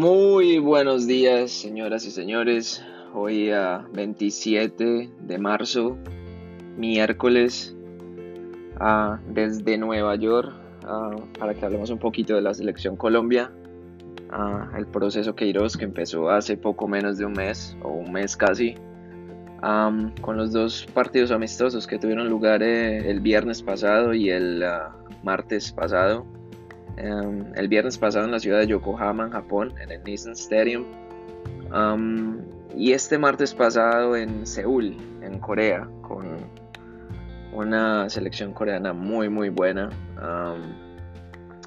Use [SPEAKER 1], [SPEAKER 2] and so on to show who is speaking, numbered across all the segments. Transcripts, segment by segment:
[SPEAKER 1] Muy buenos días, señoras y señores. Hoy a 27 de marzo, miércoles, desde Nueva York, para que hablemos un poquito de la selección Colombia. el proceso Queiroz que empezó hace poco menos de un mes, o un mes casi, con los dos partidos amistosos que tuvieron lugar eh, el viernes pasado y el ah, martes pasado. Em, el viernes pasado en la ciudad de Yokohama, en Japón, en el Nissan Stadium. y este martes pasado en Seúl, en Corea, con una selección coreana muy, muy buena.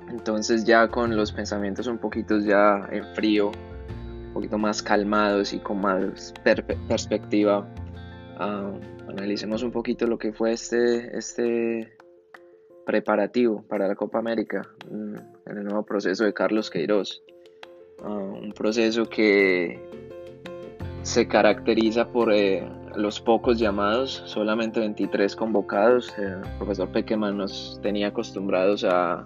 [SPEAKER 1] entonces ya con los pensamientos un poquito ya en frío, un poquito más calmados y con más perspectiva, analicemos un poquito lo que fue este, este preparativo para la Copa América mm, en el nuevo proceso de Carlos Queiroz. Ah, un proceso que se caracteriza por eh, los pocos llamados, solamente 23 convocados. El profesor Pequeman nos tenía acostumbrados a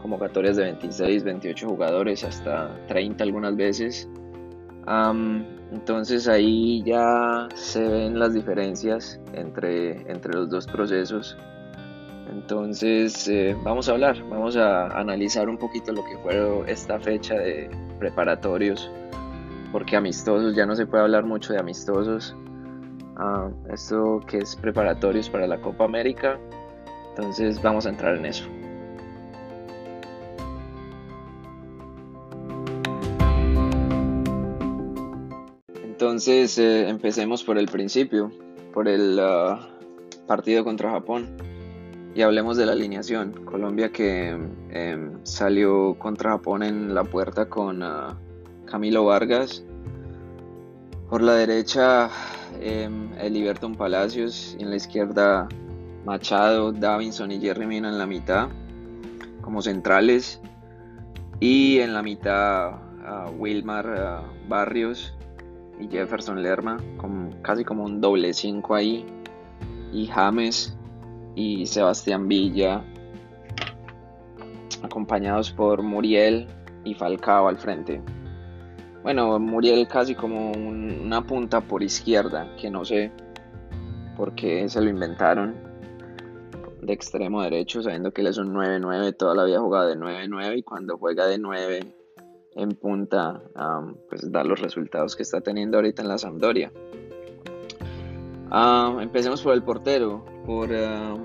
[SPEAKER 1] convocatorias de 26, 28 jugadores, hasta 30 algunas veces. entonces ahí ya se ven las diferencias entre, entre los dos procesos. Entonces eh, vamos a hablar, vamos a analizar un poquito lo que fue esta fecha de preparatorios, porque amistosos, ya no se puede hablar mucho de amistosos. Ah, esto que es preparatorios para la Copa América, entonces vamos a entrar en eso. Entonces eh, empecemos por el principio, por el ah, partido contra Japón. Y hablemos de la alineación. Colombia que em, salió contra Japón en la puerta con ah, Camilo Vargas. Por la derecha, eh, Eliberton Palacios. Y en la izquierda, Machado, Davinson y Jerry Mina en la mitad, como centrales. Y en la mitad, Wilmar Barrios y Jefferson Lerma, casi como un doble 5 ahí. Y James y Sebastián Villa, acompañados por Muriel y Falcao al frente. Bueno, Muriel casi como una punta por izquierda, que no sé por qué se lo inventaron de extremo derecho, sabiendo que él es un 9-9, toda la vida jugado de 9-9 y cuando juega de 9 en punta, pues da los resultados que está teniendo ahorita en la Sampdoria. Empecemos por el portero por ah,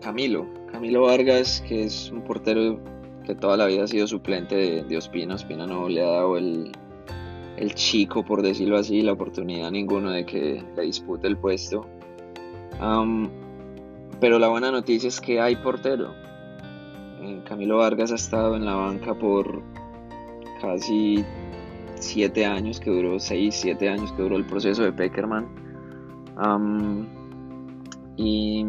[SPEAKER 1] Camilo. Camilo Vargas, que es un portero que toda la vida ha sido suplente de, de Ospina. Ospina no le ha dado el, chico, por decirlo así, la oportunidad a ninguno de que le dispute el puesto. pero la buena noticia es que hay portero. Eh, Camilo Vargas ha estado en la banca por casi siete años que duró, seis, siete años que duró el proceso de Peckerman y,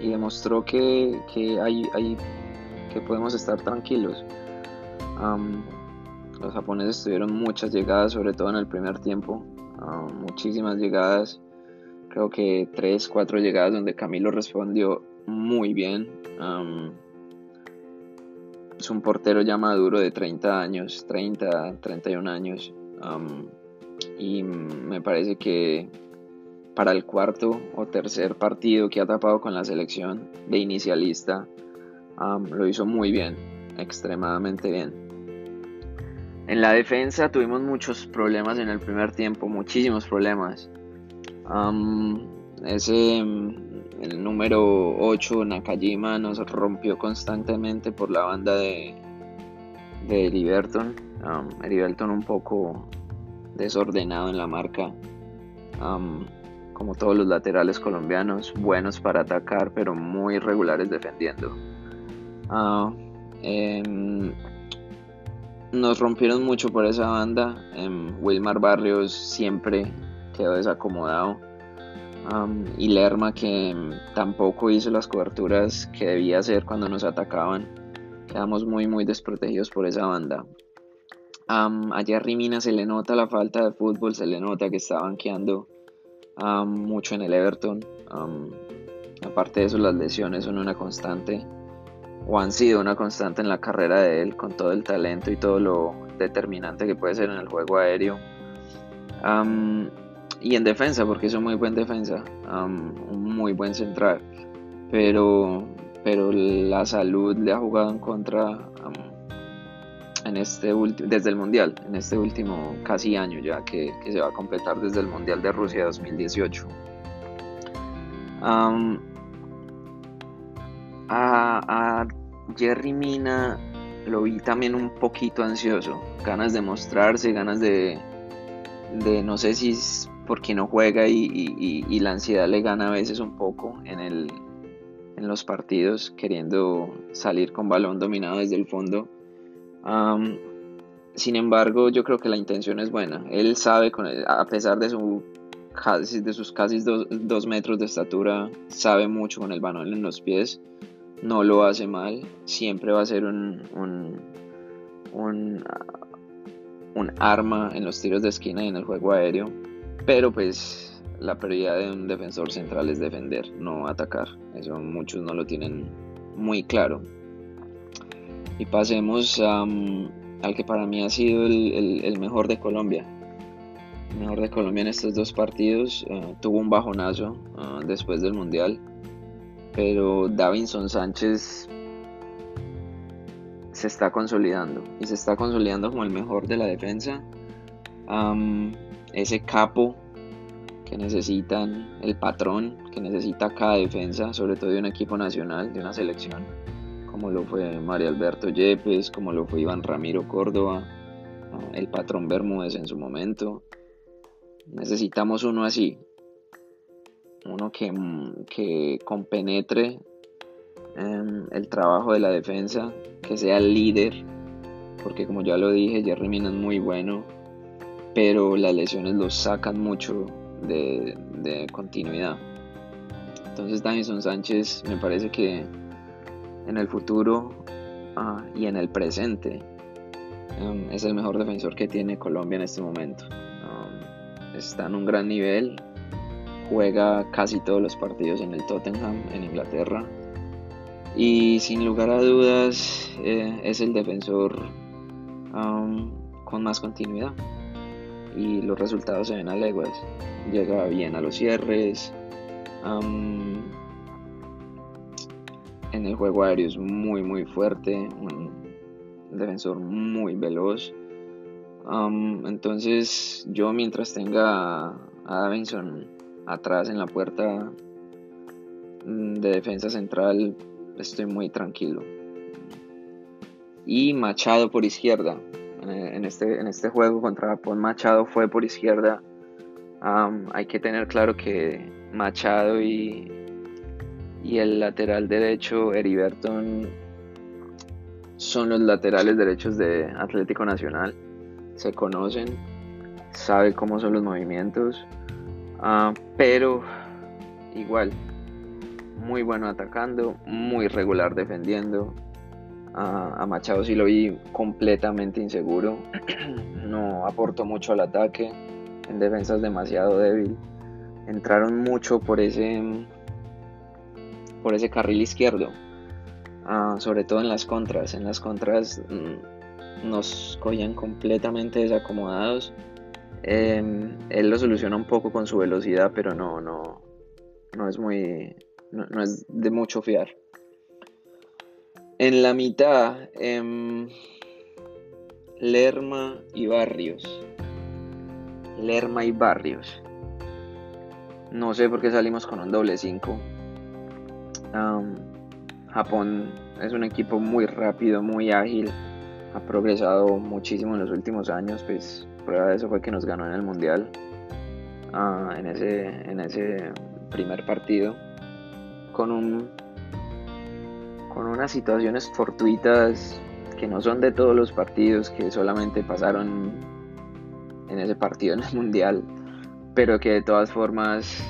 [SPEAKER 1] demostró que, hay, que podemos estar tranquilos. los japoneses tuvieron muchas llegadas, sobre todo en el primer tiempo, muchísimas llegadas, creo que tres, cuatro llegadas donde Camilo respondió muy bien. es un portero ya maduro de 30 años, 30, 31 años. y me parece que para el cuarto o tercer partido que ha tapado con la selección de inicialista, lo hizo muy bien, extremadamente bien. En la defensa tuvimos muchos problemas en el primer tiempo, muchísimos problemas. ese, el número 8, Nakajima, nos rompió constantemente por la banda de, de Liberton. Um, un poco desordenado en la marca como todos los laterales colombianos, buenos para atacar, pero muy regulares defendiendo. Ah, em, nos rompieron mucho por esa banda. Em, Wilmar Barrios siempre quedó desacomodado. y Lerma que em, tampoco hizo las coberturas que debía hacer cuando nos atacaban. Quedamos muy muy desprotegidos por esa banda. allá a Rimina se le nota la falta de fútbol, se le nota que está banqueando mucho en el Everton. aparte de eso, las lesiones son una constante, o han sido una constante en la carrera de él, con todo el talento y todo lo determinante que puede ser en el juego aéreo. y en defensa, porque es un muy buen defensa, un muy buen central. Pero, pero la salud le ha jugado en contra en este desde el Mundial, en este último casi año ya que, se va a completar desde el Mundial de Rusia 2018. a, Jerry Mina lo vi también un poquito ansioso, ganas de mostrarse, ganas de, de no sé si es porque no juega y, la ansiedad le gana a veces un poco en, el, en los partidos, queriendo salir con balón dominado desde el fondo sin embargo, yo creo que la intención es buena. Él sabe, con a pesar de, su, de sus casi dos, metros de estatura, sabe mucho con el balón en los pies. No lo hace mal. Siempre va a ser un, un, un, un arma en los tiros de esquina y en el juego aéreo. Pero pues la prioridad de un defensor central es defender, no atacar. Eso muchos no lo tienen muy claro. Y pasemos al que para mí ha sido el, mejor de Colombia. El mejor de Colombia en estos dos partidos. Eh, tuvo un bajonazo eh, después del Mundial. Pero Davinson Sánchez se está consolidando. Y se está consolidando como el mejor de la defensa. ese capo que necesitan, el patrón que necesita cada defensa, sobre todo de un equipo nacional, de una selección como lo fue Mario Alberto Yepes, como lo fue Iván Ramiro Córdoba, el patrón Bermúdez en su momento. Necesitamos uno así, uno que, que compenetre en el trabajo de la defensa, que sea el líder, porque como ya lo dije, Jerry Mina es muy bueno, pero las lesiones lo sacan mucho de, de continuidad. Entonces Davison Sánchez me parece que en el futuro ah, y en el presente. Um, es el mejor defensor que tiene Colombia en este momento. Um, está en un gran nivel, juega casi todos los partidos en el Tottenham, en Inglaterra. Y sin lugar a dudas eh, es el defensor um, con más continuidad. Y los resultados se ven a leguas. Llega bien a los cierres en el juego aéreo es muy muy fuerte, un defensor muy veloz. entonces yo mientras tenga a Davinson atrás en la puerta mm, de defensa central estoy muy tranquilo. Y Machado por izquierda. En este, en este juego contra Japón Machado fue por izquierda. hay que tener claro que Machado y, y el lateral derecho Eriberton son los laterales derechos de Atlético Nacional. Se conocen, sabe cómo son los movimientos, ah, pero igual, muy bueno atacando, muy regular defendiendo. Ah, a Machado sí lo vi completamente inseguro, no aportó mucho al ataque, en defensa es demasiado débil. Entraron mucho por ese por ese carril izquierdo, ah, sobre todo en las contras. En las contras mm, nos cogían completamente desacomodados. Em, él lo soluciona un poco con su velocidad, pero no, no, no es muy, no, es de mucho fiar. En la mitad, em, Lerma y Barrios. Lerma y Barrios. No sé por qué salimos con un doble 5. Japón es un equipo muy rápido, muy ágil, ha progresado muchísimo en los últimos años, pues prueba de eso fue que nos ganó en el Mundial ah, en, ese, en ese primer partido con un con unas situaciones fortuitas que no son de todos los partidos que solamente pasaron en ese partido en el Mundial, pero que de todas formas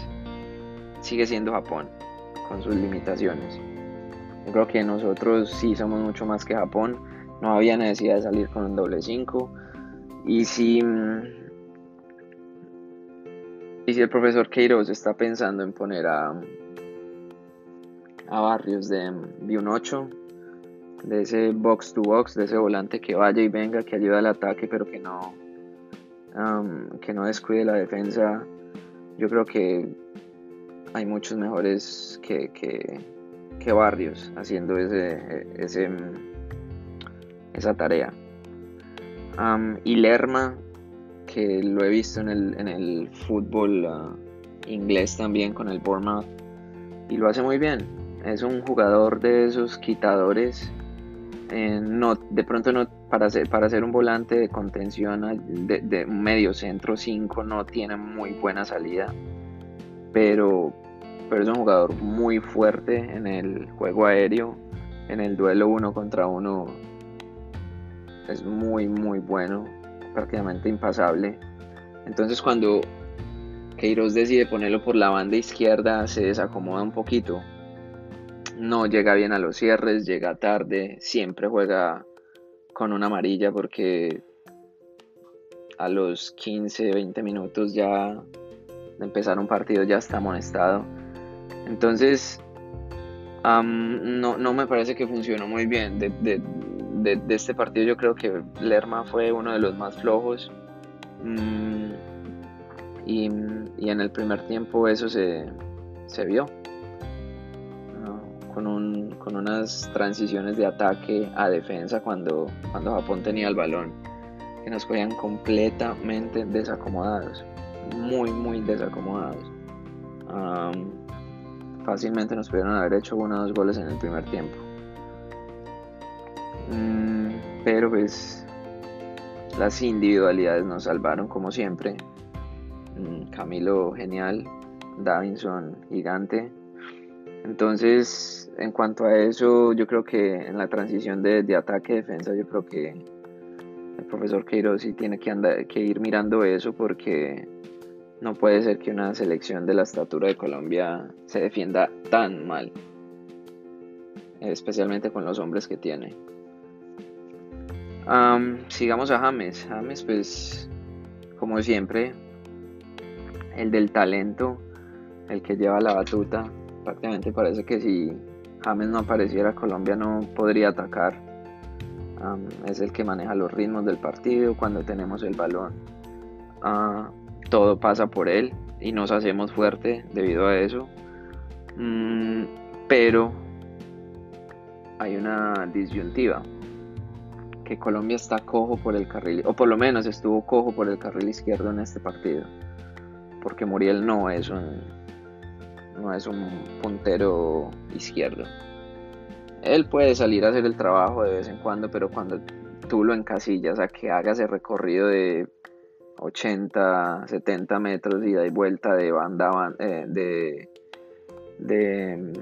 [SPEAKER 1] sigue siendo Japón con sus limitaciones. Yo creo que nosotros sí somos mucho más que Japón. No había necesidad de salir con un doble 5. Y si, y si el profesor Queiroz está pensando en poner a, a Barrios de, de un 8, de ese box to box, de ese volante que vaya y venga, que ayuda al ataque, pero que no, que no descuide la defensa. Yo creo que hay muchos mejores que, que, Barrios haciendo ese, ese, esa tarea. y Lerma, que lo he visto en el, en el fútbol ah, inglés también con el Bournemouth, y lo hace muy bien. Es un jugador de esos quitadores eh, no, de pronto no, para ser, para un volante de contención de, de medio centro 5 no tiene muy buena salida, pero, pero es un jugador muy fuerte en el juego aéreo, en el duelo uno contra uno es muy muy bueno, prácticamente impasable. Entonces cuando Queiroz decide ponerlo por la banda izquierda se desacomoda un poquito no llega bien a los cierres, llega tarde, siempre juega con una amarilla porque a los 15, 20 minutos ya de empezar un partido ya está amonestado. Entonces, no, me parece que funcionó muy bien. De, este partido yo creo que Lerma fue uno de los más flojos. Mm, y, en el primer tiempo eso se, se vio con, un, con unas transiciones de ataque a defensa cuando, cuando Japón tenía el balón, que nos cogían completamente desacomodados, muy, muy desacomodados. fácilmente nos pudieron haber hecho uno o dos goles en el primer tiempo. Mm, pero pues las individualidades nos salvaron como siempre. Mm, Camilo genial, Davinson gigante. Entonces en cuanto a eso, yo creo que en la transición de, ataque-defensa, yo creo que el profesor Queiroz sí tiene que, andar, que ir mirando eso porque no puede ser que una selección de la estatura de Colombia se defienda tan mal, especialmente con los hombres que tiene. sigamos a James. James, pues, como siempre, el del talento, el que lleva la batuta. Prácticamente parece que si James no apareciera, Colombia no podría atacar. es el que maneja los ritmos del partido cuando tenemos el balón. Ah, todo pasa por él y nos hacemos fuerte debido a eso. Mm, pero hay una disyuntiva que Colombia está cojo por el carril, o por lo menos estuvo cojo por el carril izquierdo en este partido, porque Muriel no es un no es un puntero izquierdo. Él puede salir a hacer el trabajo de vez en cuando, pero cuando tú lo encasillas a que haga ese recorrido de 80, 70 metros y da vuelta de banda eh, de, de mm,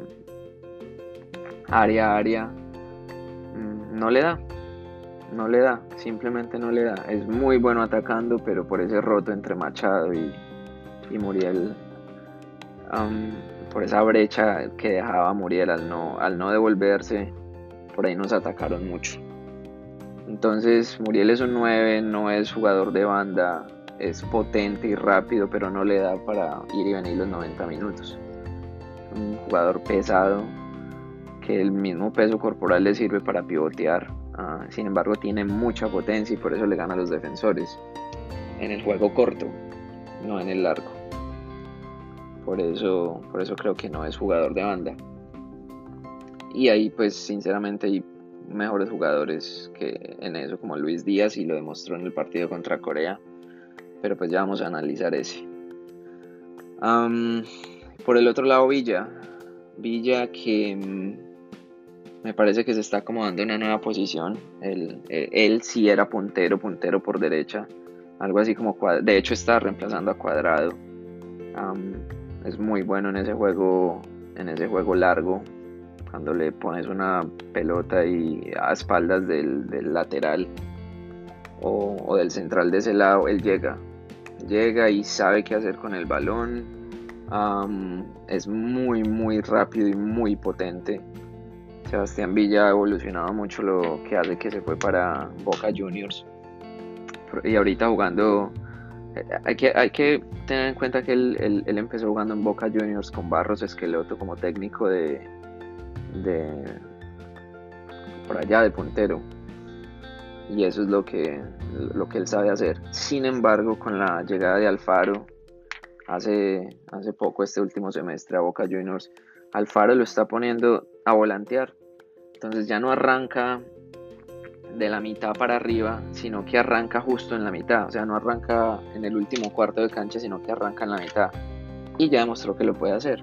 [SPEAKER 1] área a área, mm, no le da. No le da, simplemente no le da. Es muy bueno atacando, pero por ese roto entre Machado y, y Muriel por esa brecha que dejaba Muriel al no, al no devolverse, por ahí nos atacaron mucho. Entonces Muriel es un 9, no es jugador de banda, es potente y rápido, pero no le da para ir y venir los 90 minutos. Un jugador pesado, que el mismo peso corporal le sirve para pivotear. Ah, sin embargo, tiene mucha potencia y por eso le gana a los defensores. En el juego corto, no en el largo. Por eso, por eso creo que no es jugador de banda. Y ahí pues sinceramente mejores jugadores que en eso como Luis Díaz y lo demostró en el partido contra Corea. Pero pues ya vamos a analizar ese. por el otro lado Villa. Villa que mm, me parece que se está acomodando en una nueva posición. Él, él, sí era puntero, puntero por derecha. Algo así como... De hecho está reemplazando a Cuadrado es muy bueno en ese juego, en ese juego largo. Cuando le pones una pelota y a espaldas del, lateral o, del central de ese lado, él llega. Llega y sabe qué hacer con el balón. es muy, muy rápido y muy potente. Sebastián Villa ha evolucionado mucho lo que hace que se fue para Boca Juniors. Y ahorita jugando hay que, hay que tener en cuenta que él, empezó jugando en Boca Juniors con Barros Esqueloto como técnico de, de por allá de puntero. Y eso es lo que, lo que él sabe hacer. Sin embargo, con la llegada de Alfaro, hace, hace poco, este último semestre, a Boca Juniors, Alfaro lo está poniendo a volantear. Entonces ya no arranca de la mitad para arriba, sino que arranca justo en la mitad. O sea, no arranca en el último cuarto de cancha, sino que arranca en la mitad. Y ya demostró que lo puede hacer.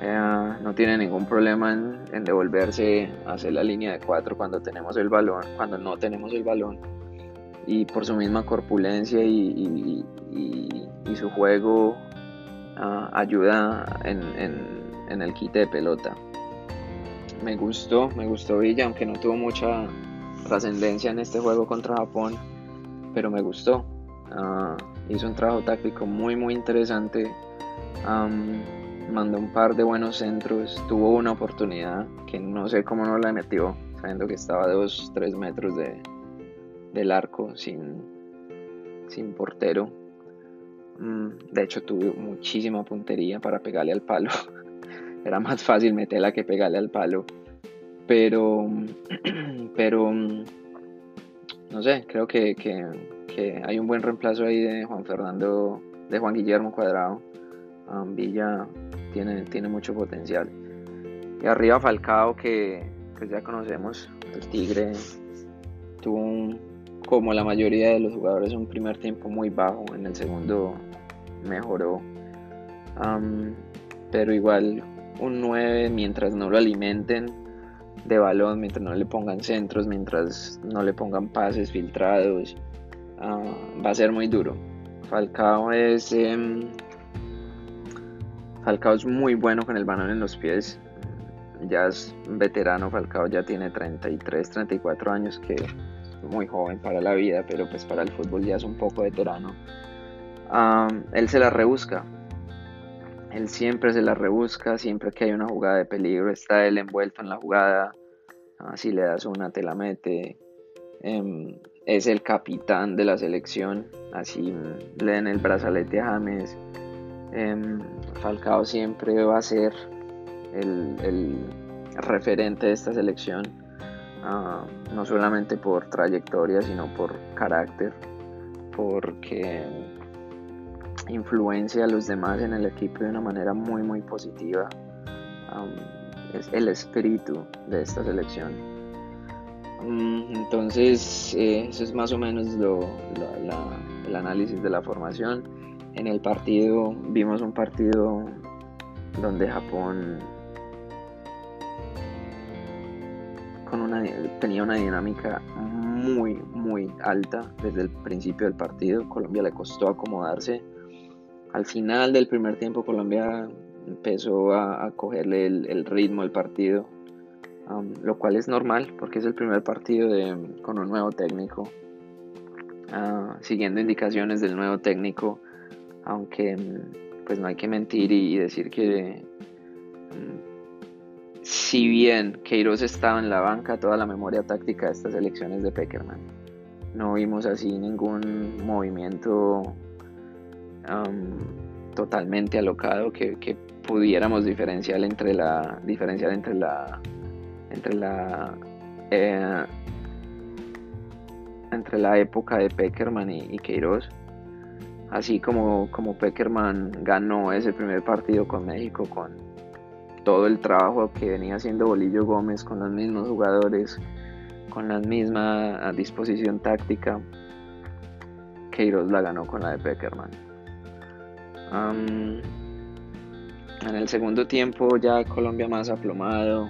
[SPEAKER 1] Eh, no tiene ningún problema en, devolverse a hacer la línea de cuatro cuando tenemos el balón, cuando no tenemos el balón. Y por su misma corpulencia y, su juego ah, ayuda en, el quite de pelota. Me gustó, me gustó Villa, aunque no tuvo mucha trascendencia en este juego contra Japón, pero me gustó. Ah, hizo un trabajo táctico muy muy interesante. Mandó un par de buenos centros, tuvo una oportunidad que no sé cómo no la metió, sabiendo que estaba a 2-3 metros de, del arco sin, sin portero. Mm, de hecho tuvo muchísima puntería para pegarle al palo. Era más fácil meterla que pegarle al palo. Pero, pero, no sé, creo que, hay un buen reemplazo ahí de Juan Fernando, de Juan Guillermo Cuadrado. Villa tiene, tiene mucho potencial. Y arriba Falcao, que pues ya conocemos, el Tigre tuvo como la mayoría de los jugadores un primer tiempo muy bajo, en el segundo mejoró. Pero igual un 9 mientras no lo alimenten de balón, mientras no le pongan centros, mientras no le pongan pases filtrados, ah, va a ser muy duro. Falcao es em, Falcao es muy bueno con el balón en los pies. Ya es veterano, Falcao ya tiene 33, 34 años, que es muy joven para la vida, pero pues para el fútbol ya es un poco veterano. Ah, él se la rebusca, él siempre se la rebusca, siempre que hay una jugada de peligro, está él envuelto en la jugada. Ah, si le das una, te la mete. Em, es el capitán de la selección, así le den el brazalete a James. Em, Falcao siempre va a ser el, referente de esta selección, ah, no solamente por trayectoria, sino por carácter, porque influencia a los demás en el equipo de una manera muy muy positiva. es el espíritu de esta selección. Mm, entonces, eh, eso es más o menos lo, el análisis de la formación. En el partido, vimos un partido donde Japón con una, tenía una dinámica muy, muy alta desde el principio del partido. Colombia le costó acomodarse al final del primer tiempo Colombia empezó a, cogerle el, ritmo al partido, um, lo cual es normal porque es el primer partido con un nuevo técnico, uh, siguiendo indicaciones del nuevo técnico, aunque pues no hay que mentir y, decir que um, si bien Queiroz estaba en la banca, toda la memoria táctica de estas elecciones de Peckerman, no vimos así ningún movimiento totalmente alocado que, pudiéramos diferenciar entre la diferenciar entre la entre la eh, entre la época de Peckerman y, y Queiroz así como como Peckerman ganó ese primer partido con México con todo el trabajo que venía haciendo Bolillo Gómez con los mismos jugadores con la misma disposición táctica Queiroz la ganó con la de Peckerman. En el segundo tiempo ya Colombia más aplomado,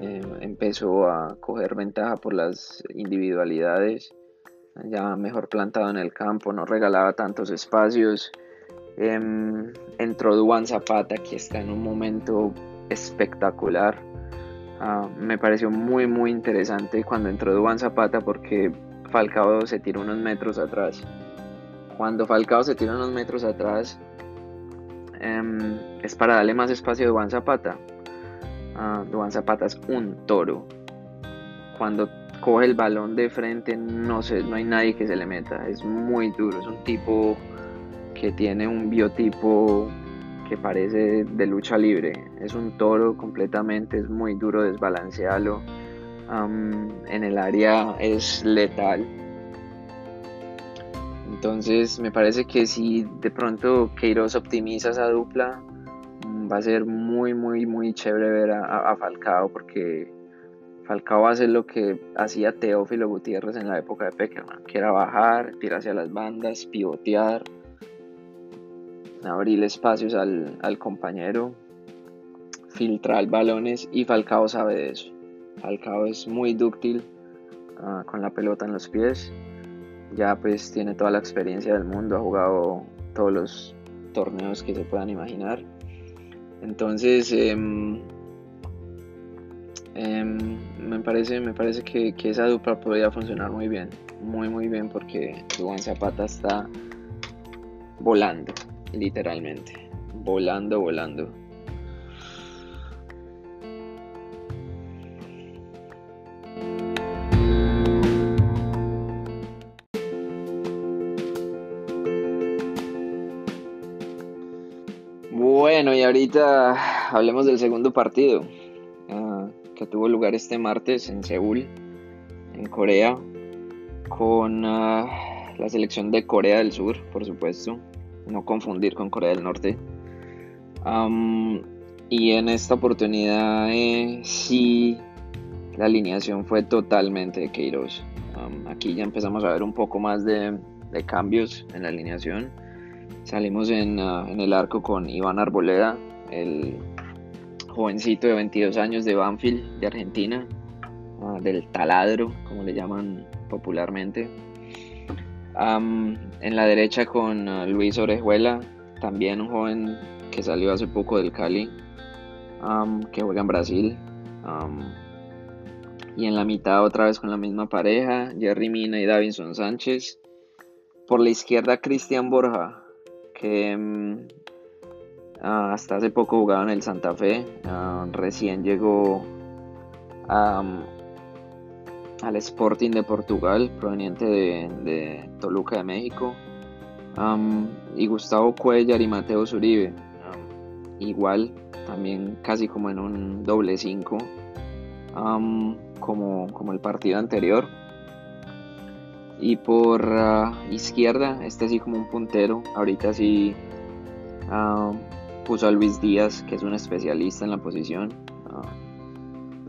[SPEAKER 1] eh, empezó a coger ventaja por las individualidades, ya mejor plantado en el campo, no regalaba tantos espacios. Em, entró Duan Zapata, que está en un momento espectacular. Ah, me pareció muy muy interesante cuando entró Duan Zapata porque Falcao se tiró unos metros atrás cuando Falcao se tira unos metros atrás, em, es para darle más espacio a Duan Zapata. Uh, Duan Zapata es un toro. Cuando coge el balón de frente, no, sé, no hay nadie que se le meta. Es muy duro. Es un tipo que tiene un biotipo que parece de lucha libre. Es un toro completamente, es muy duro desbalancearlo. en el área es letal. Entonces me parece que si de pronto Queiroz optimiza esa dupla, va a ser muy, muy, muy chévere ver a, Falcao porque Falcao va a hacer lo que hacía Teófilo Gutiérrez en la época de Peckerman, que era bajar, tirar hacia las bandas, pivotear, abrir espacios al, al compañero, filtrar balones y Falcao sabe de eso. Falcao es muy dúctil ah, con la pelota en los pies. Ya pues tiene toda la experiencia del mundo, ha jugado todos los torneos que se puedan imaginar. Entonces, em, em, me parece, me parece que, que, esa dupla podría funcionar muy bien, muy muy bien porque Juan Zapata está volando, literalmente, volando, volando. Bueno, y ahorita hablemos del segundo partido tuvo lugar este martes en Seúl, en Corea, con ah, la selección de Corea del Sur, por supuesto, no confundir con Corea del Norte. y en esta oportunidad eh, sí, la alineación fue totalmente de Queiroz. aquí ya empezamos a ver un poco más de, cambios en la alineación Salimos ah, en, el arco con Iván Arboleda, el jovencito de 22 años de Banfield, de Argentina, ah, del taladro, como le llaman popularmente. en la derecha con ah, Luis Orejuela, también un joven que salió hace poco del Cali, que juega en Brasil. y en la mitad otra vez con la misma pareja, Jerry Mina y Davinson Sánchez. Por la izquierda Cristian Borja, que ah, hasta hace poco jugaba en el Santa Fe, ah, recién llegó al Sporting de Portugal, proveniente de, Toluca de México, y Gustavo Cuellar y Mateo Zuribe, igual, también casi como en un doble 5, como, como el partido anterior. Y por ah, izquierda, este así como un puntero. Ahorita sí puso a Luis Díaz, que es un especialista en la posición. Ah,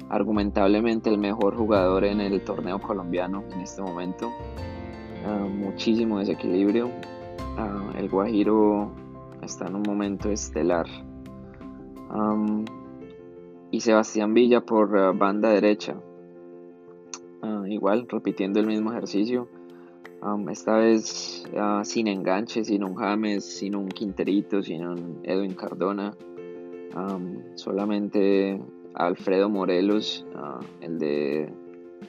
[SPEAKER 1] argumentablemente el mejor jugador en el torneo colombiano en este momento. muchísimo desequilibrio. el Guajiro está en un momento estelar. y Sebastián Villa por banda derecha. igual, repitiendo el mismo ejercicio esta vez ah, sin enganche, sin un James, sin un Quinterito, sin un Edwin Cardona. solamente Alfredo Morelos, ah, el de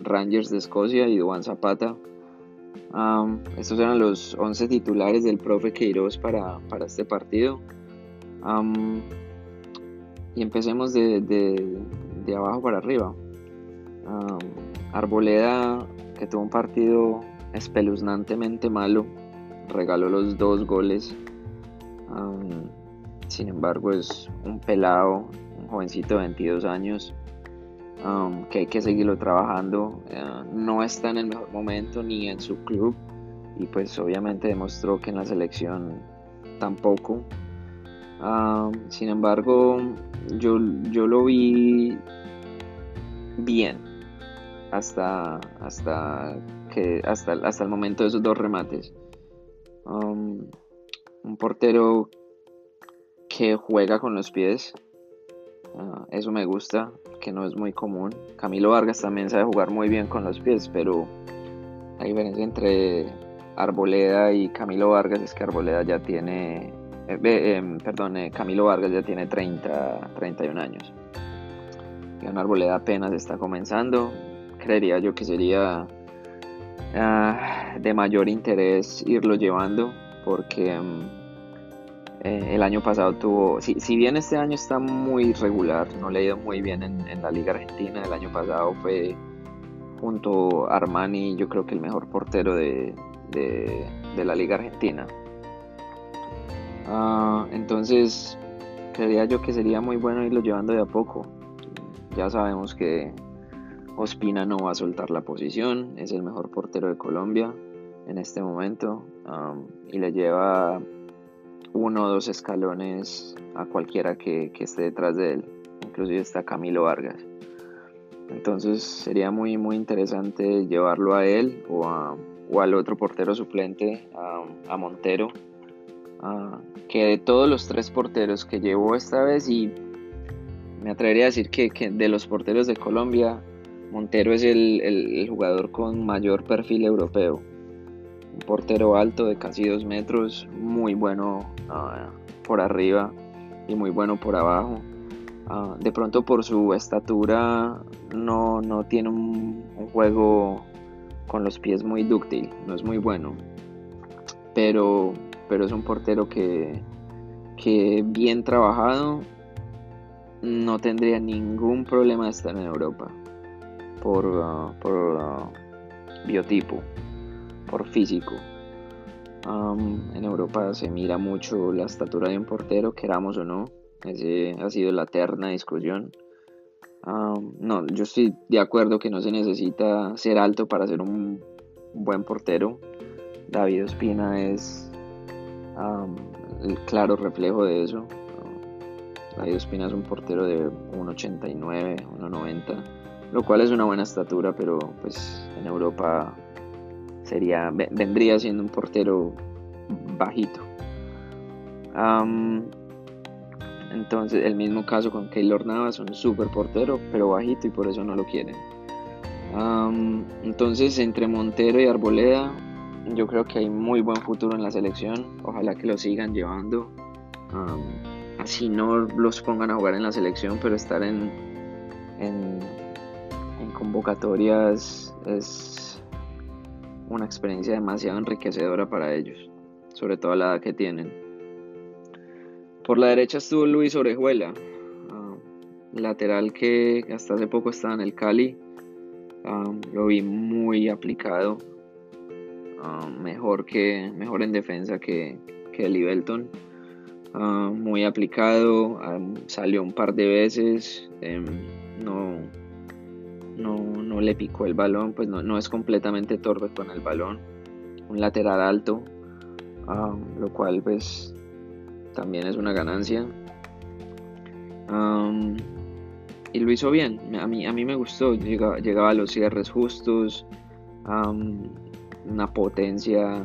[SPEAKER 1] Rangers de Escocia, y Juan Zapata. estos eran los 11 titulares del profe Queiroz para, para este partido. y empecemos de, de, abajo para arriba. Arboleda, que tuvo un partido espeluznantemente malo, regaló los dos goles. sin embargo, es un pelado, un jovencito de 22 años, que hay que seguirlo trabajando. Eh, no está en el mejor momento ni en su club y pues obviamente demostró que en la selección tampoco. sin embargo, yo, yo lo vi bien hasta, hasta hasta, hasta el momento de esos dos remates. Um, un portero que juega con los pies. Uh, eso me gusta, que no es muy común. Camilo Vargas también sabe jugar muy bien con los pies, pero la diferencia entre Arboleda y Camilo Vargas es que Arboleda ya tiene, eh, em, perdón, eh, Camilo Vargas ya tiene 30, 31 años. Y una Arboleda apenas está comenzando. Creería yo que sería Ah, de mayor interés irlo llevando porque mm, eh, el año pasado tuvo, si, si, bien este año está muy regular, no le ha ido muy bien en, la Liga Argentina, el año pasado fue junto a Armani yo creo que el mejor portero de, la Liga Argentina. Ah, entonces, creía yo que sería muy bueno irlo llevando de a poco. Ya sabemos que Ospina no va a soltar la posición, es el mejor portero de Colombia en este momento y le lleva uno o dos escalones a cualquiera que, esté detrás de él, inclusive está Camilo Vargas. Entonces sería muy muy interesante llevarlo a él o, al otro portero suplente, a, Montero, que de todos los tres porteros que llevó esta vez y me atrevería a decir que, de los porteros de Colombia, Montero es el, jugador con mayor perfil europeo. Un portero alto de casi dos metros, muy bueno ah, por arriba y muy bueno por abajo. Ah, de pronto por su estatura no, tiene un, juego con los pies muy dúctil, no es muy bueno. Pero, pero es un portero que, que bien trabajado no tendría ningún problema de estar en Europa por, ah, por ah, biotipo, por físico. en Europa se mira mucho la estatura de un portero, queramos o no. Ese ha sido la eterna discusión. no, yo estoy de acuerdo que no se necesita ser alto para ser un buen portero. David Ospina es el claro reflejo de eso. David Ospina es un portero de 1,89, 1,90, lo cual es una buena estatura, pero pues en Europa sería vendría siendo un portero bajito. entonces, el mismo caso con Keylor Navas, un super portero, pero bajito y por eso no lo quieren. entonces, entre Montero y Arboleda, yo creo que hay muy buen futuro en la selección. Ojalá que lo sigan llevando así no los pongan a jugar en la selección, pero estar en, en, es una experiencia demasiado enriquecedora para ellos, sobre todo a la edad que tienen. Por la derecha estuvo Luis Orejuela, ah, lateral que hasta hace poco estaba en el Cali. Ah, lo vi muy aplicado, ah, mejor, que, mejor en defensa que, que el Ibelton Ah, muy aplicado, salió un par de veces, em, no, no, le picó el balón, pues no, es completamente torpe con el balón, un lateral alto, ah, lo cual pues también es una ganancia. y lo hizo bien, a mí, a mí me gustó, llegaba, llegaba a los cierres justos, una potencia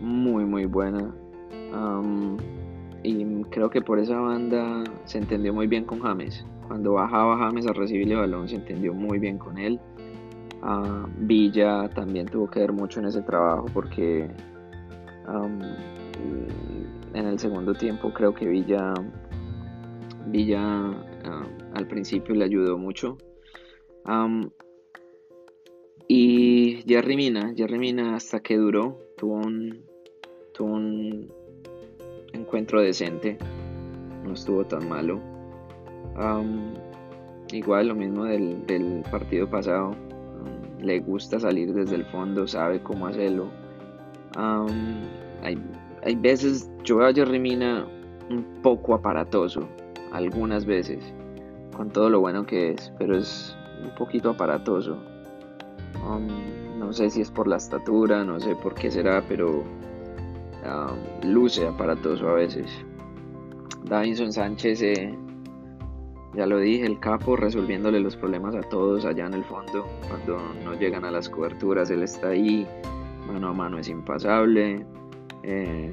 [SPEAKER 1] muy muy buena y creo que por esa banda se entendió muy bien con James. Cuando bajaba James a recibir el balón se entendió muy bien con él. Ah, Villa también tuvo que ver mucho en ese trabajo porque en el segundo tiempo creo que Villa, Villa al principio le ayudó mucho. y Jerry Mina, Jerry Mina hasta que duró, tuvo un, tuvo un encuentro decente, no estuvo tan malo. Igual lo mismo del, partido pasado, le gusta salir desde el fondo, sabe cómo hacerlo. hay, hay, veces, yo veo a Jerry Mina un poco aparatoso, algunas veces, con todo lo bueno que es, pero es un poquito aparatoso. no sé si es por la estatura, no sé por qué será, pero luce aparatoso a veces. Davinson Sánchez, eh, ya lo dije, el capo resolviéndole los problemas a todos allá en el fondo. Cuando no llegan a las coberturas, él está ahí, mano a mano es impasable, eh,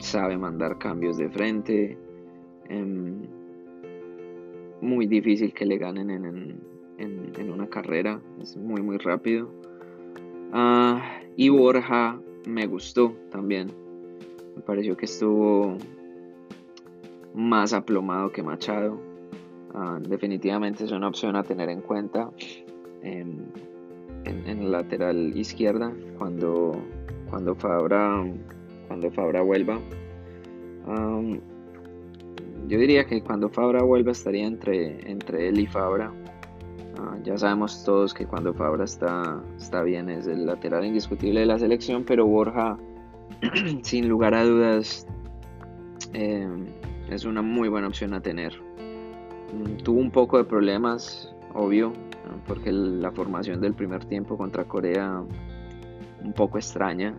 [SPEAKER 1] sabe mandar cambios de frente. Em, muy difícil que le ganen en, una carrera, es muy muy rápido. Ah, y Borja me gustó también. Me pareció que estuvo más aplomado que Machado. Ah, definitivamente es una opción a tener en cuenta en, en, la lateral izquierda cuando, cuando, Fabra, cuando Fabra vuelva. yo diría que cuando Fabra vuelva estaría entre, entre él y Fabra. Ah, ya sabemos todos que cuando Fabra está, está bien es el lateral indiscutible de la selección, pero Borja sin lugar a dudas, eh, es una muy buena opción a tener. Mm, tuvo un poco de problemas, obvio, porque la formación del primer tiempo contra Corea un poco extraña.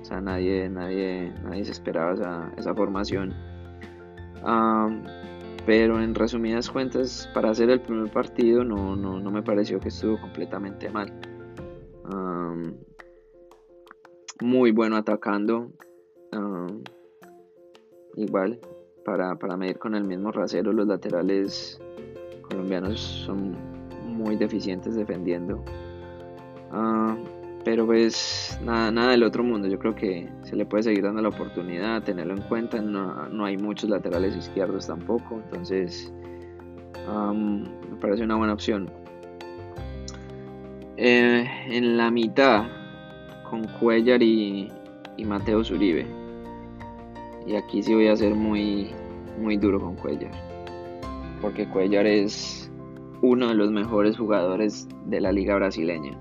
[SPEAKER 1] O sea, nadie, nadie, nadie se esperaba esa, esa formación. pero en resumidas cuentas, para hacer el primer partido no, no, no me pareció que estuvo completamente mal. muy bueno atacando. igual, para, para medir con el mismo rasero, los laterales colombianos son muy deficientes defendiendo. Ah, pero pues nada, nada del otro mundo. Yo creo que se le puede seguir dando la oportunidad, tenerlo en cuenta. No, hay muchos laterales izquierdos tampoco. Entonces me parece una buena opción. Eh, en la mitad, con Cuellar y, y Mateo Zuribe. Y aquí sí voy a ser muy, muy duro con Cuellar. Porque Cuellar es uno de los mejores jugadores de la liga brasileña.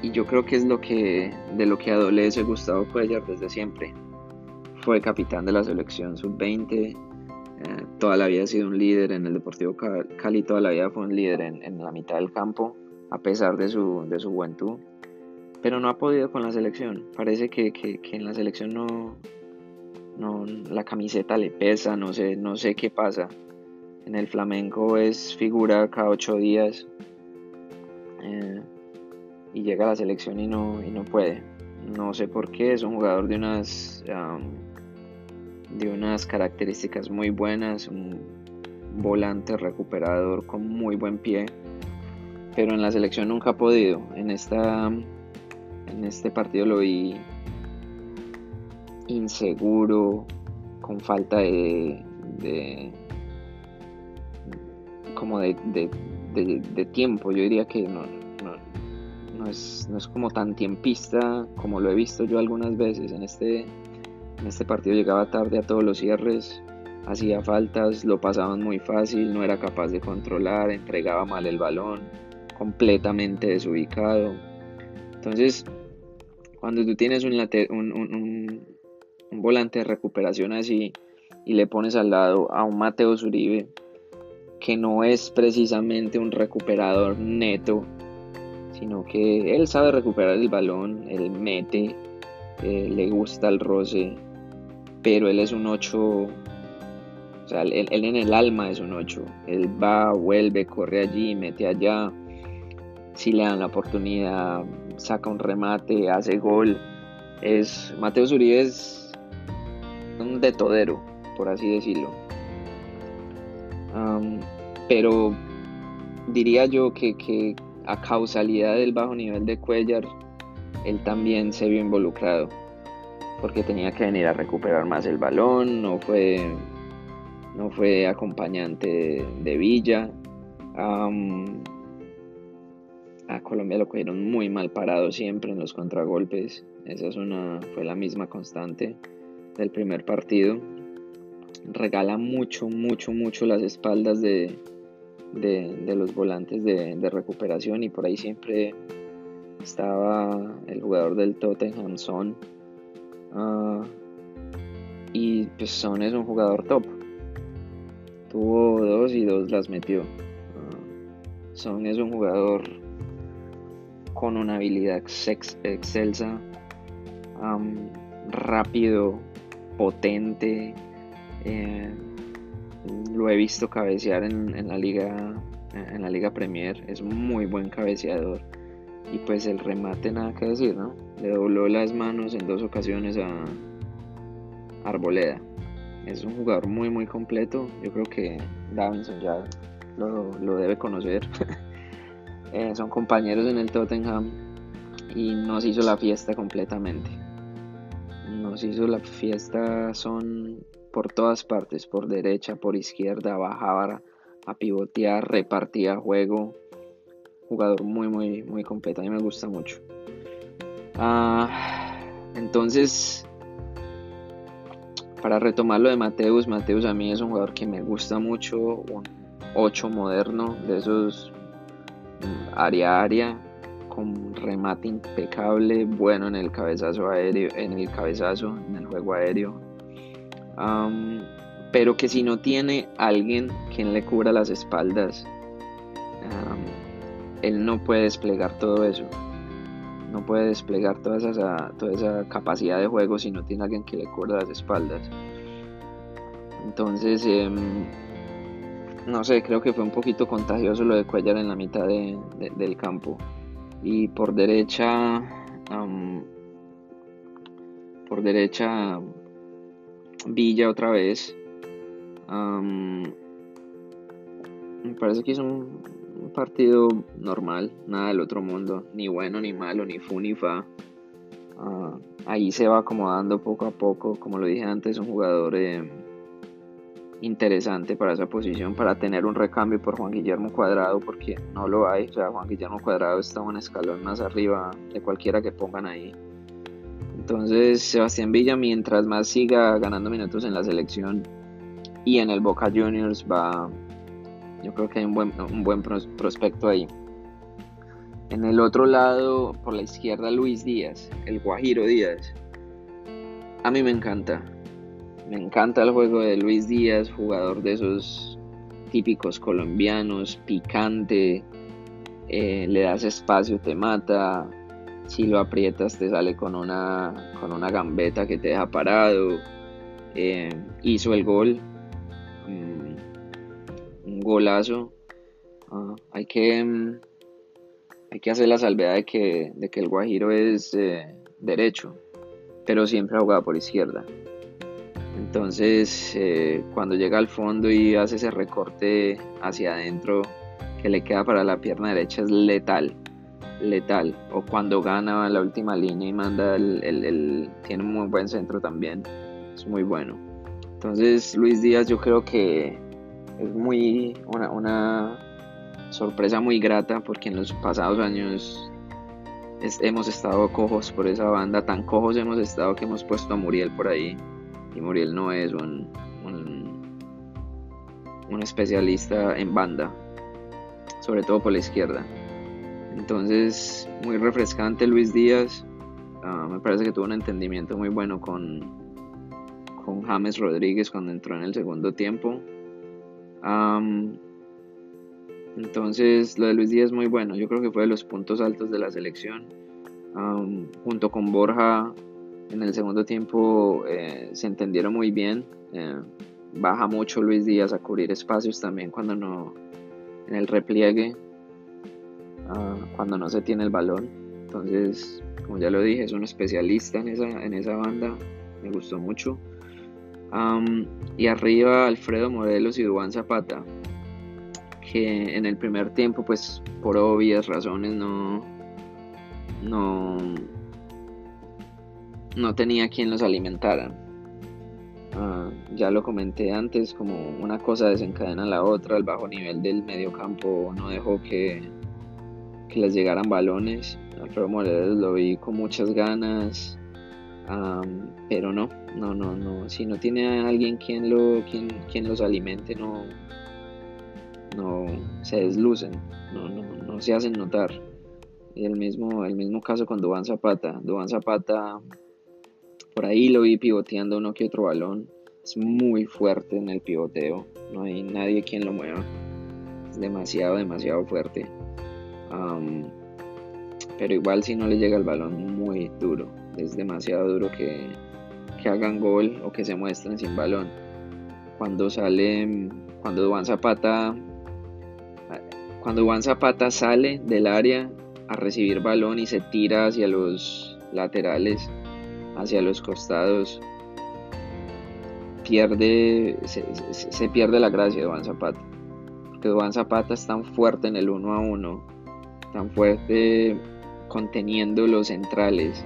[SPEAKER 1] y yo creo que es lo que de lo que adolece Gustavo Cuellar desde siempre. Fue capitán de la selección sub-20, eh, toda la vida ha sido un líder en el Deportivo Cali, toda la vida fue un líder en, la mitad del campo, a pesar de su, de su juventud. Pero no ha podido con la selección. Parece que, que en la selección no, no, la camiseta le pesa, no sé, no sé qué pasa. En el flamenco es figura cada ocho días eh, y llega a la selección y no, y no puede. No sé por qué, es un jugador de unas, de unas características muy buenas, un volante recuperador con muy buen pie, pero en la selección nunca ha podido. En, esta, en este partido lo vi inseguro, con falta de, como de, tiempo. Yo diría que no, no, es, no, es, como tan tiempista como lo he visto yo algunas veces. En este, en este partido llegaba tarde a todos los cierres, hacía faltas, lo pasaban muy fácil, no era capaz de controlar, entregaba mal el balón, completamente desubicado. Entonces, cuando tú tienes un, volante de recuperación así y le pones al lado a un Mateo Zuribe que no es precisamente un recuperador neto, sino que él sabe recuperar el balón, él mete, eh, le gusta el roce, pero él es un 8, o sea, él, él, en el alma es un 8, él va, vuelve, corre allí, mete allá, si le dan la oportunidad, saca un remate, hace gol. Es, Mateo Zuribe es un de todero, por así decirlo. pero diría yo que, a causalidad del bajo nivel de Cuellar, él también se vio involucrado, porque tenía que venir a recuperar más el balón, no fue, no fue acompañante de Villa. A Colombia lo cogieron muy mal parado siempre en los contragolpes. Esa es una, fue la misma constante del primer partido. Regala mucho, mucho, mucho las espaldas de, de, los volantes de, recuperación y por ahí siempre estaba el jugador del Tottenham Son. Ah, y pues Son es un jugador top. Tuvo dos y dos las metió. Ah, Son es un jugador con una habilidad excelsa, rápido, potente. Eh, lo he visto cabecear en, la liga en la liga Premier. Es muy buen cabeceador. Y pues el remate nada que decir, ¿no? Le dobló las manos en dos ocasiones a Arboleda. Es un jugador muy muy completo. Yo creo que Davinson ya lo, debe conocer. Eh, son compañeros en el Tottenham y nos hizo la fiesta completamente nos hizo la fiesta son por todas partes, por derecha, por izquierda, bajaba a pivotear, repartía juego. Jugador muy, muy, muy completo. A mí me gusta mucho. Ah, entonces, para retomar lo de Mateus, Mateus a mí es un jugador que me gusta mucho. Un 8 moderno, de esos área área con remate impecable, bueno en el cabezazo aéreo, en el cabezazo, en el juego aéreo. pero que si no tiene alguien quien le cubra las espaldas, él no puede desplegar todo eso. No puede desplegar toda esa, toda esa capacidad de juego si no tiene alguien que le cubra las espaldas. Entonces, em, no sé, creo que fue un poquito contagioso lo de Cuellar en la mitad del campo. Y por derecha, por derecha, Villa otra vez. me parece que hizo un, partido normal, nada del otro mundo, ni bueno ni malo, ni fu ni fa. Ah, ahí se va acomodando poco a poco, como lo dije antes, un jugador eh, interesante para esa posición, para tener un recambio por Juan Guillermo Cuadrado, porque no lo hay, o sea, Juan Guillermo Cuadrado está un escalón más arriba de cualquiera que pongan ahí. Entonces, Sebastián Villa, mientras más siga ganando minutos en la selección y en el Boca Juniors, va, yo creo que hay un buen, un buen prospecto ahí. En el otro lado, por la izquierda, Luis Díaz, el Guajiro Díaz. A mí me encanta. Me encanta el juego de Luis Díaz, jugador de esos típicos colombianos, picante, eh, le das espacio, te mata, si lo aprietas te sale con una, con una gambeta que te deja parado. Eh, hizo el gol, mm, un golazo. Ah, hay, que, mm, hay que hacer la salvedad de que, de que el Guajiro es eh, derecho, pero siempre ha jugado por izquierda. Entonces, eh, cuando llega al fondo y hace ese recorte hacia adentro que le queda para la pierna derecha es letal letal. O cuando gana la última línea y manda el, tiene un muy buen centro también. Es muy bueno. Entonces Luis Díaz yo creo que es muy una, sorpresa muy grata porque en los pasados años hemos estado cojos por esa banda. Tan cojos hemos estado que hemos puesto a Muriel por ahí. Y Muriel no es un, un, un especialista en banda. Sobre todo por la izquierda. Entonces, muy refrescante Luis Díaz. Ah, me parece que tuvo un entendimiento muy bueno con, con James Rodríguez cuando entró en el segundo tiempo. entonces, lo de Luis Díaz es muy bueno. Yo creo que fue de los puntos altos de la selección. junto con Borja, en el segundo tiempo eh, se entendieron muy bien. Eh, baja mucho Luis Díaz a cubrir espacios también cuando no en el repliegue Ah, cuando no se tiene el balón. Entonces, como ya lo dije, es un especialista en esa, en esa banda. Me gustó mucho. y arriba Alfredo Morelos y Dubán Zapata. Que en el primer tiempo, pues por obvias razones, no. No. No tenía quien los alimentara. Ah, ya lo comenté antes, como una cosa desencadena la otra, el bajo nivel del medio campo no dejó que, que les llegaran balones. Alfredo Morelos lo vi con muchas ganas, pero no, no, no, no. Si no tiene a alguien quien, lo, quien, quien los alimente, no, no se deslucen, no, no, no se hacen notar. Y el mismo, el mismo caso con Dubán Zapata. Dubán Zapata, por ahí lo vi pivoteando uno que otro balón. Es muy fuerte en el pivoteo. No hay nadie quien lo mueva. Es demasiado, demasiado fuerte pero igual si no le llega el balón muy duro. Es demasiado duro que, que hagan gol o que se muestren sin balón. Cuando sale, cuando Juan Zapata, cuando Juan Zapata sale del área a recibir balón y se tira hacia los laterales, hacia los costados, pierde, se, se pierde la gracia de Juan Zapata. Porque Juan Zapata es tan fuerte en el uno a uno tan fuerte conteniendo los centrales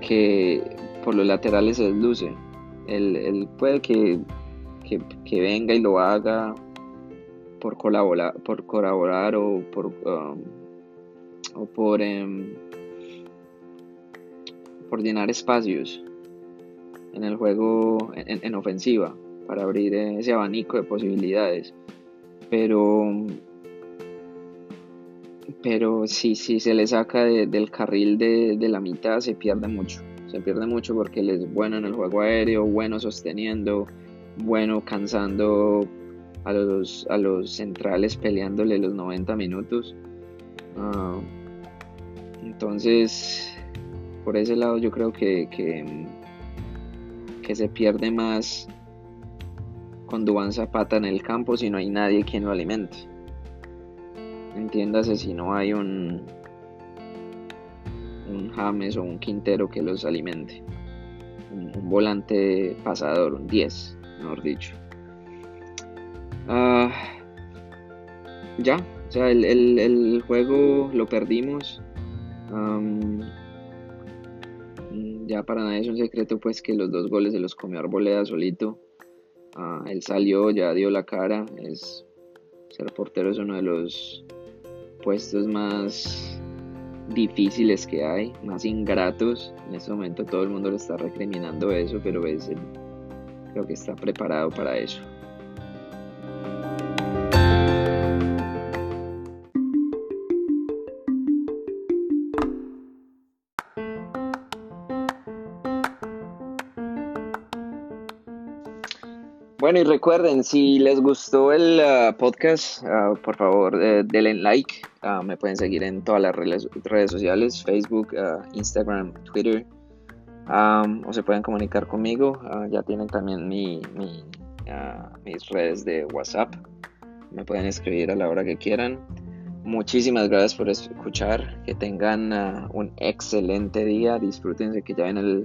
[SPEAKER 1] que por los laterales se desluce. Él, puede que, que, venga y lo haga por colaborar, por colaborar o por, um, o por, em, por llenar espacios en el juego en ofensiva para abrir ese abanico de posibilidades. Pero pero si, si se le saca del carril de, la mitad se pierde mucho. Se pierde mucho porque él es bueno en el juego aéreo, bueno sosteniendo, bueno cansando a los, a los centrales peleándole los 90 minutos. Ah, entonces, por ese lado yo creo que, que, se pierde más con Dubán Zapata en el campo si no hay nadie quien lo alimente. Entiéndase si no hay un, un James o un Quintero que los alimente. Un, volante pasador, un 10, mejor dicho. Ah, ya, o sea, el, juego lo perdimos. Ya para nadie es un secreto pues que los dos goles se los comió Arboleda solito. Ah, él salió, ya dio la cara. Es, ser portero es uno de los puestos más difíciles que hay, más ingratos. En este momento todo el mundo le está recriminando eso, pero es creo que está preparado para eso. Y recuerden, si les gustó el uh, podcast, uh, por favor, eh, denle like. Uh, me pueden seguir en todas las redes, sociales, Facebook, Instagram, Twitter. Um, o se pueden comunicar conmigo. ya tienen también mi, mis redes de WhatsApp. Me pueden escribir a la hora que quieran. Muchísimas gracias por escuchar. Que tengan un excelente día. Disfrútense que ya viene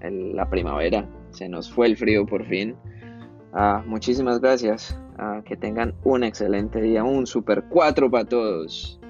[SPEAKER 1] la primavera. Se nos fue el frío por fin. Ah, muchísimas gracias. Ah, que tengan un excelente día. Un super 4 para todos.